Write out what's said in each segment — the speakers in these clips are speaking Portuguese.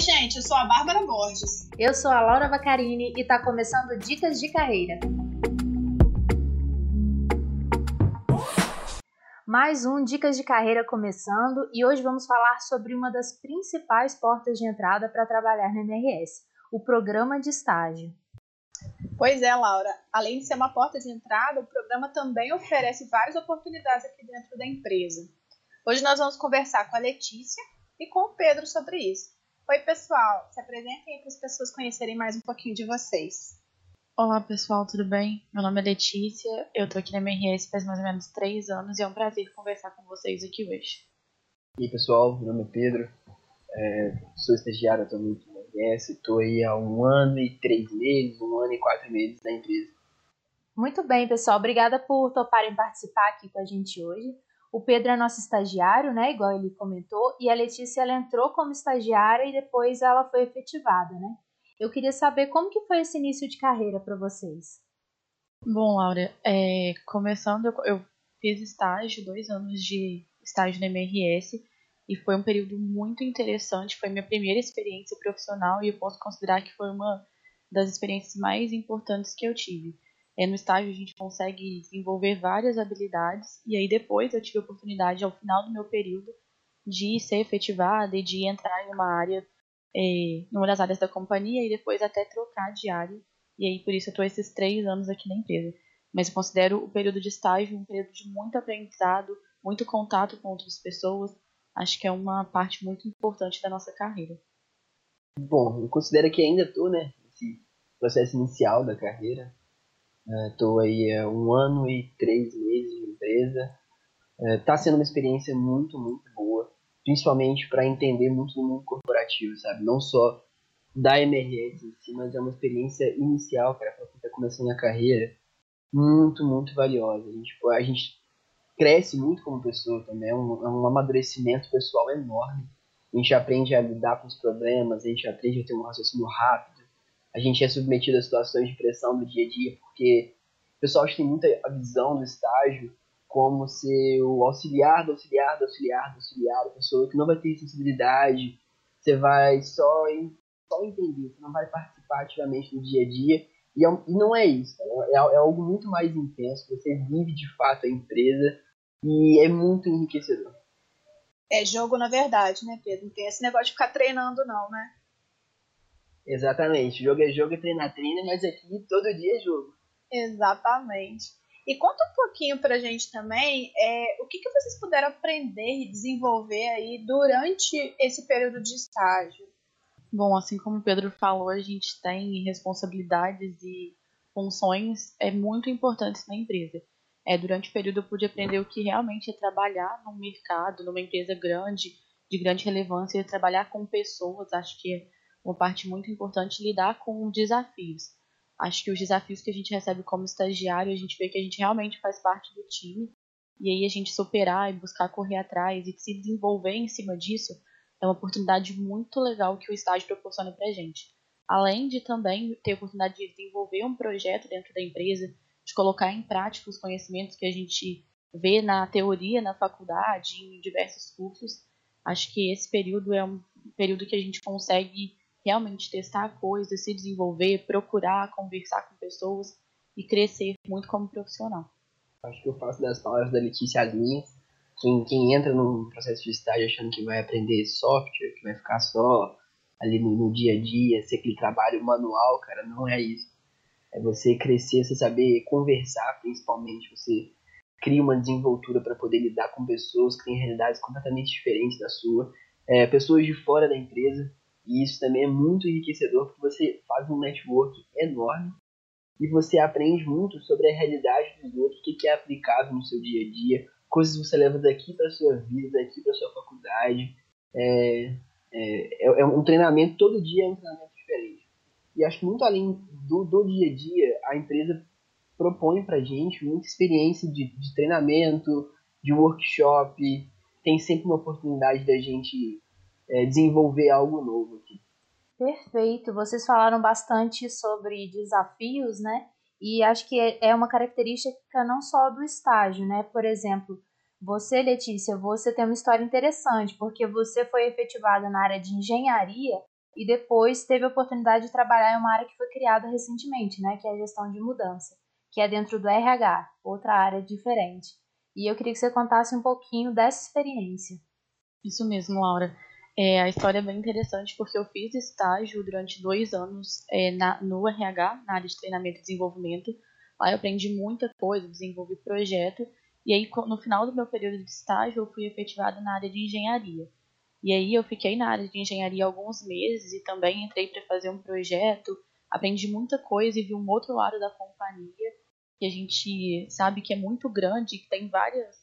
Oi, gente, eu sou a Bárbara Borges. Eu sou a Laura Vacarini e está começando Dicas de Carreira. Mais um Dicas de Carreira começando e hoje vamos falar sobre uma das principais portas de entrada para trabalhar na MRS, o programa de estágio. Pois é, Laura. Além de ser uma porta de entrada, o programa também oferece várias oportunidades aqui dentro da empresa. Hoje nós vamos conversar com a Letícia e com o Pedro sobre isso. Oi, pessoal. Se apresentem para as pessoas conhecerem mais um pouquinho de vocês. Olá, pessoal, tudo bem? Meu nome é Letícia, eu tô aqui na MRS faz mais ou menos três anos e é um prazer conversar com vocês aqui hoje. E aí, pessoal, meu nome é Pedro, é, sou estagiário atualmente na MRS, estou aí há um ano e três meses, um ano e quatro meses na empresa. Muito bem, pessoal, obrigada por toparem participar aqui com a gente hoje. O Pedro é nosso estagiário, né? Igual ele comentou, e a Letícia ela entrou como estagiária e depois ela foi efetivada, né? Eu queria saber como que foi esse início de carreira para vocês. Bom, Laura, é, começando, eu, eu fiz estágio, dois anos de estágio na MRS, e foi um período muito interessante. Foi minha primeira experiência profissional e eu posso considerar que foi uma das experiências mais importantes que eu tive. É, no estágio a gente consegue desenvolver várias habilidades e aí depois eu tive a oportunidade ao final do meu período de ser efetivada e de entrar em uma área, é, uma das áreas da companhia e depois até trocar de área. E aí por isso eu estou esses três anos aqui na empresa. Mas eu considero o período de estágio um período de muito aprendizado, muito contato com outras pessoas. Acho que é uma parte muito importante da nossa carreira. Bom, eu considero que ainda estou, né, nesse processo inicial da carreira. Estou é, aí há um ano e três meses de empresa. Está é, sendo uma experiência muito, muito boa, principalmente para entender muito do mundo corporativo, sabe? Não só da MRS em si, mas é uma experiência inicial, cara, para quem está começando a carreira, muito, muito valiosa. A gente, a gente cresce muito como pessoa também, é um, é um amadurecimento pessoal enorme. A gente aprende a lidar com os problemas, a gente aprende a ter um raciocínio rápido, a gente é submetido a situações de pressão do dia a dia, porque o pessoal tem muita visão do estágio como ser o auxiliar do auxiliar do auxiliar do auxiliar, a pessoa que não vai ter sensibilidade, você vai só, só entender, você não vai participar ativamente do dia a dia, e, é, e não é isso, é, é algo muito mais intenso, você vive de fato a empresa, e é muito enriquecedor. É jogo na verdade, né, Pedro? Não tem esse negócio de ficar treinando, não, né? Exatamente. Jogo é jogo, treino é treino, mas aqui todo dia é jogo. Exatamente. E conta um pouquinho pra gente também é, o que, que vocês puderam aprender e desenvolver aí durante esse período de estágio. Bom, assim como o Pedro falou, a gente tem responsabilidades e funções é muito importantes na empresa. É, durante o período eu pude aprender o que realmente é trabalhar no mercado, numa empresa grande, de grande relevância, e trabalhar com pessoas. Acho que uma parte muito importante lidar com desafios. Acho que os desafios que a gente recebe como estagiário, a gente vê que a gente realmente faz parte do time, e aí a gente superar e buscar correr atrás e se desenvolver em cima disso é uma oportunidade muito legal que o estágio proporciona para a gente. Além de também ter a oportunidade de desenvolver um projeto dentro da empresa, de colocar em prática os conhecimentos que a gente vê na teoria, na faculdade, em diversos cursos, acho que esse período é um período que a gente consegue realmente testar coisas, se desenvolver, procurar conversar com pessoas e crescer muito como profissional. Acho que eu faço das palavras da Letícia as minhas. Quem, quem entra num processo de estágio achando que vai aprender software, que vai ficar só ali no, no dia a dia, ser aquele trabalho manual, cara, não é isso. É você crescer, você saber conversar, principalmente. Você cria uma desenvoltura para poder lidar com pessoas que têm realidades completamente diferentes da sua. É, pessoas de fora da empresa e isso também é muito enriquecedor porque você faz um network enorme e você aprende muito sobre a realidade dos outros, o que é aplicável no seu dia a dia, coisas que você leva daqui para sua vida, daqui para sua faculdade. É, é, é, um treinamento, todo dia é um treinamento diferente. E acho que muito além do, do dia a dia, a empresa propõe para gente muita experiência de, de treinamento, de workshop, tem sempre uma oportunidade da gente é, desenvolver algo novo aqui. Perfeito. Vocês falaram bastante sobre desafios, né? E acho que é, é uma característica não só do estágio, né? Por exemplo, você, Letícia, você tem uma história interessante, porque você foi efetivada na área de engenharia e depois teve a oportunidade de trabalhar em uma área que foi criada recentemente, né, que é a gestão de mudança, que é dentro do RH, outra área diferente. E eu queria que você contasse um pouquinho dessa experiência. Isso mesmo, Laura. É, a história é bem interessante porque eu fiz estágio durante dois anos é, na, no RH, na área de treinamento e desenvolvimento. Lá eu aprendi muita coisa, desenvolvi projeto. E aí, no final do meu período de estágio, eu fui efetivada na área de engenharia. E aí eu fiquei na área de engenharia alguns meses e também entrei para fazer um projeto, aprendi muita coisa e vi um outro lado da companhia que a gente sabe que é muito grande, que tem várias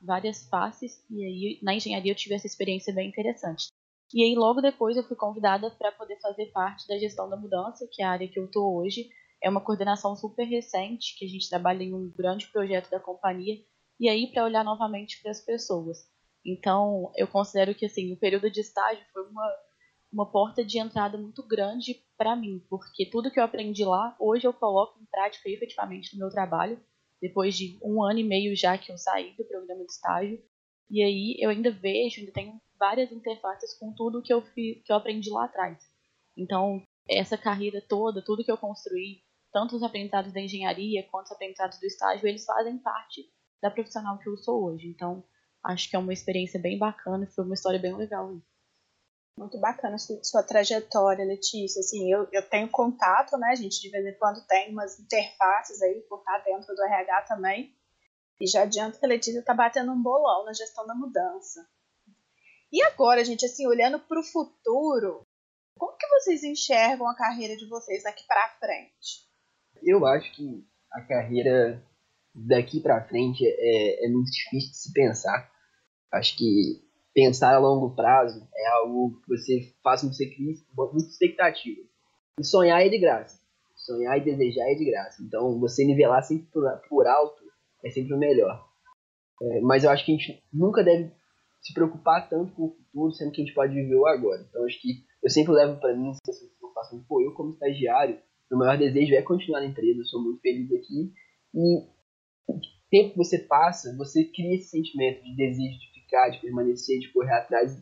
várias faces e aí na engenharia eu tive essa experiência bem interessante. E aí logo depois eu fui convidada para poder fazer parte da gestão da mudança, que é a área que eu estou hoje. É uma coordenação super recente, que a gente trabalha em um grande projeto da companhia, e aí para olhar novamente para as pessoas. Então, eu considero que assim, o período de estágio foi uma, uma porta de entrada muito grande para mim, porque tudo que eu aprendi lá, hoje eu coloco em prática efetivamente no meu trabalho, depois de um ano e meio já que eu saí do programa de estágio. E aí eu ainda vejo, ainda tenho várias interfaces com tudo que eu, fi, que eu aprendi lá atrás. Então, essa carreira toda, tudo que eu construí, tanto os aprendizados da engenharia quanto os aprendizados do estágio, eles fazem parte da profissional que eu sou hoje. Então, acho que é uma experiência bem bacana, foi uma história bem legal. Muito bacana sua, sua trajetória, Letícia. Assim, eu, eu tenho contato, né? Gente de vez em quando tem umas interfaces aí por estar dentro do RH também. E já adianto que a Letícia está batendo um bolão na gestão da mudança. E agora, gente, assim, olhando para o futuro, como que vocês enxergam a carreira de vocês daqui para frente? Eu acho que a carreira daqui para frente é, é muito difícil de se pensar. Acho que pensar a longo prazo é algo que você faz com você crie muita expectativa. E sonhar é de graça. Sonhar e desejar é de graça. Então, você nivelar sempre por, por alto é sempre o melhor. É, mas eu acho que a gente nunca deve se preocupar tanto com o futuro, sendo que a gente pode viver o agora. Então, acho que eu sempre levo para mim, eu faço, pô, eu como estagiário, meu maior desejo é continuar na empresa, eu sou muito feliz aqui. E o tempo que você passa, você cria esse sentimento de desejo de ficar, de permanecer, de correr atrás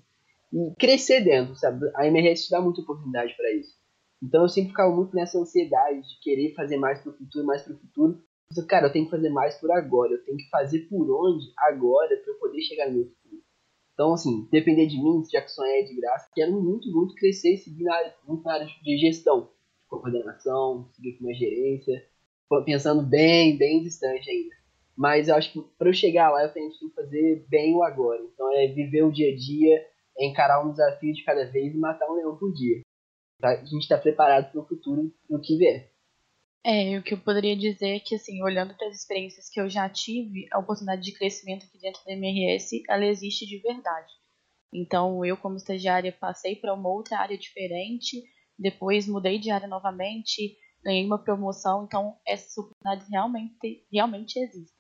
e crescer dentro, sabe? A MRS te dá muita oportunidade para isso. Então eu sempre ficava muito nessa ansiedade de querer fazer mais pro futuro, mais pro futuro. Então, cara, eu tenho que fazer mais por agora, eu tenho que fazer por onde agora para eu poder chegar no meu futuro. Então, assim, depender de mim, já que é de graça, quero muito, muito crescer e seguir na, muito na área de gestão, de coordenação, seguir com uma gerência, pensando bem, bem distante ainda. Mas eu acho que para eu chegar lá eu tenho que fazer bem o agora. Então é viver o dia a dia, é encarar um desafio de cada vez e matar um leão por dia. Tá? A gente está preparado para o futuro, para o que vier. É, o que eu poderia dizer é que, assim, olhando para as experiências que eu já tive, a oportunidade de crescimento aqui dentro da MRS, ela existe de verdade. Então, eu como estagiária passei para uma outra área diferente, depois mudei de área novamente, ganhei uma promoção, então essas oportunidades realmente, realmente existem.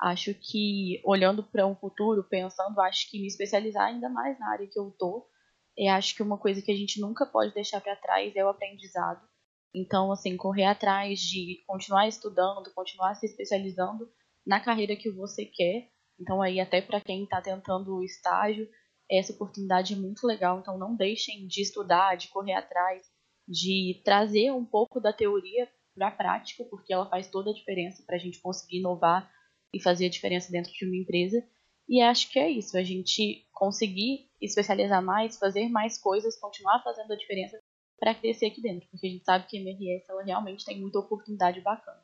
Acho que, olhando para um futuro, pensando, acho que me especializar ainda mais na área que eu tô, é acho que uma coisa que a gente nunca pode deixar para trás é o aprendizado. Então, assim, correr atrás de continuar estudando, continuar se especializando na carreira que você quer. Então, aí, até para quem está tentando o estágio, essa oportunidade é muito legal. Então, não deixem de estudar, de correr atrás, de trazer um pouco da teoria para a prática, porque ela faz toda a diferença para a gente conseguir inovar e fazer a diferença dentro de uma empresa. E acho que é isso, a gente conseguir especializar mais, fazer mais coisas, continuar fazendo a diferença para crescer aqui dentro, porque a gente sabe que a MRS ela realmente tem muita oportunidade bacana.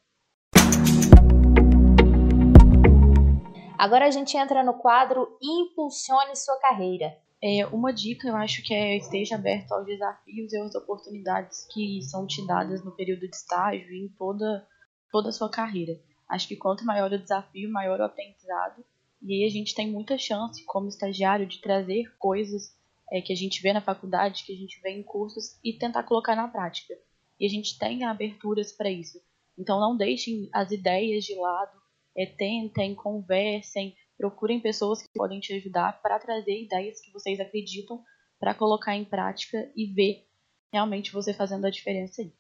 Agora a gente entra no quadro Impulsione sua carreira. É, uma dica eu acho que é esteja aberto aos desafios e às oportunidades que são te dadas no período de estágio e em toda, toda a sua carreira. Acho que quanto maior o desafio, maior o aprendizado. E aí a gente tem muita chance, como estagiário, de trazer coisas é, que a gente vê na faculdade, que a gente vê em cursos e tentar colocar na prática. E a gente tem aberturas para isso. Então não deixem as ideias de lado, é, tentem, conversem, procurem pessoas que podem te ajudar para trazer ideias que vocês acreditam para colocar em prática e ver realmente você fazendo a diferença aí.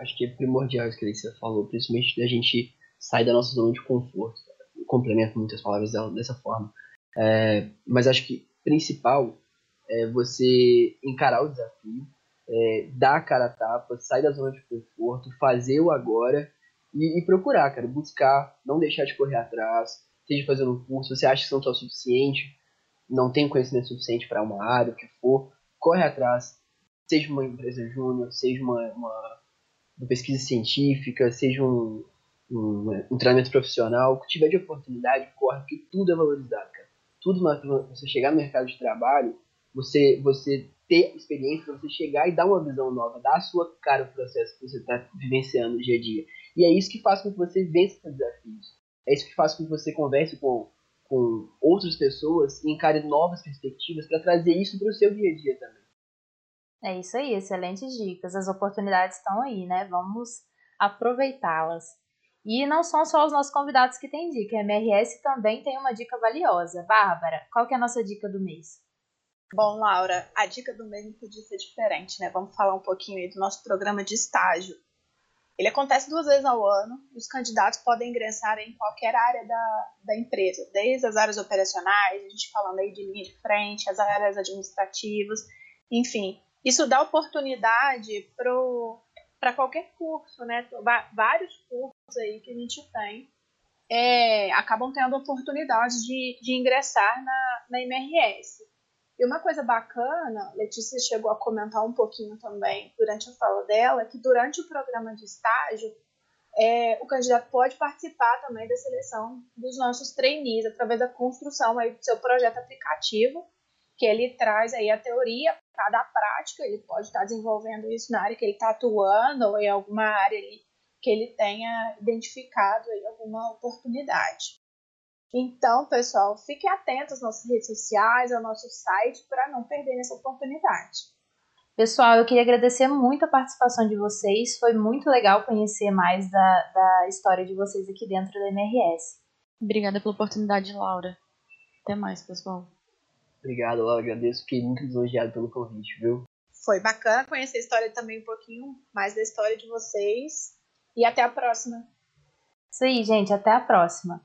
Acho que é primordial isso que você falou, principalmente da gente sair da nossa zona de conforto. Complemento muitas palavras dessa forma. É, mas acho que principal é você encarar o desafio, é, dar a cara a tapa, sair da zona de conforto, fazer o agora e, e, procurar, cara, buscar, não deixar de correr atrás, seja fazendo um curso, você acha que não está suficiente, não tem conhecimento suficiente para uma área, o que for, corre atrás, seja uma empresa júnior, seja uma, uma, uma, pesquisa científica, seja um, um, um treinamento profissional, o que tiver de oportunidade, corre, porque tudo é valorizado, cara. Tudo, você chegar no mercado de trabalho, você, você ter experiência, você chegar e dar uma visão nova, dar a sua cara ao processo que você está vivenciando dia a dia. E é isso que faz com que você vença esses desafios. É isso que faz com que você converse com, com outras pessoas e encare novas perspectivas para trazer isso para o seu dia a dia também. É isso aí, excelentes dicas. As oportunidades estão aí, né? Vamos aproveitá-las. E não são só os nossos convidados que têm dica, a MRS também tem uma dica valiosa. Bárbara, qual que é a nossa dica do mês? Bom, Laura, a dica do mês não podia ser diferente, né? Vamos falar um pouquinho aí do nosso programa de estágio. Ele acontece duas vezes ao ano e os candidatos podem ingressar em qualquer área da, da empresa, desde as áreas operacionais, a gente falando aí de linha de frente, as áreas administrativas, enfim. Isso dá oportunidade para qualquer curso, né? Vários cursos aí que a gente tem é, acabam tendo oportunidade de, de ingressar na, na MRS. E uma coisa bacana, Letícia chegou a comentar um pouquinho também durante a fala dela, que durante o programa de estágio, é, o candidato pode participar também da seleção dos nossos trainees através da construção aí do seu projeto aplicativo, que ele traz aí a teoria cada prática, ele pode estar desenvolvendo isso na área que ele está atuando ou em alguma área ali que ele tenha identificado aí alguma oportunidade. Então, pessoal, fiquem atentos às nossas redes sociais, ao nosso site, para não perderem essa oportunidade. Pessoal, eu queria agradecer muito a participação de vocês. Foi muito legal conhecer mais da, da história de vocês aqui dentro da MRS. Obrigada pela oportunidade, Laura. Até mais, pessoal. Obrigado, Laura. Agradeço. Fiquei muito lisonjeado pelo convite, viu? Foi bacana conhecer a história também um pouquinho mais da história de vocês. E até a próxima. Isso aí, gente. Até a próxima.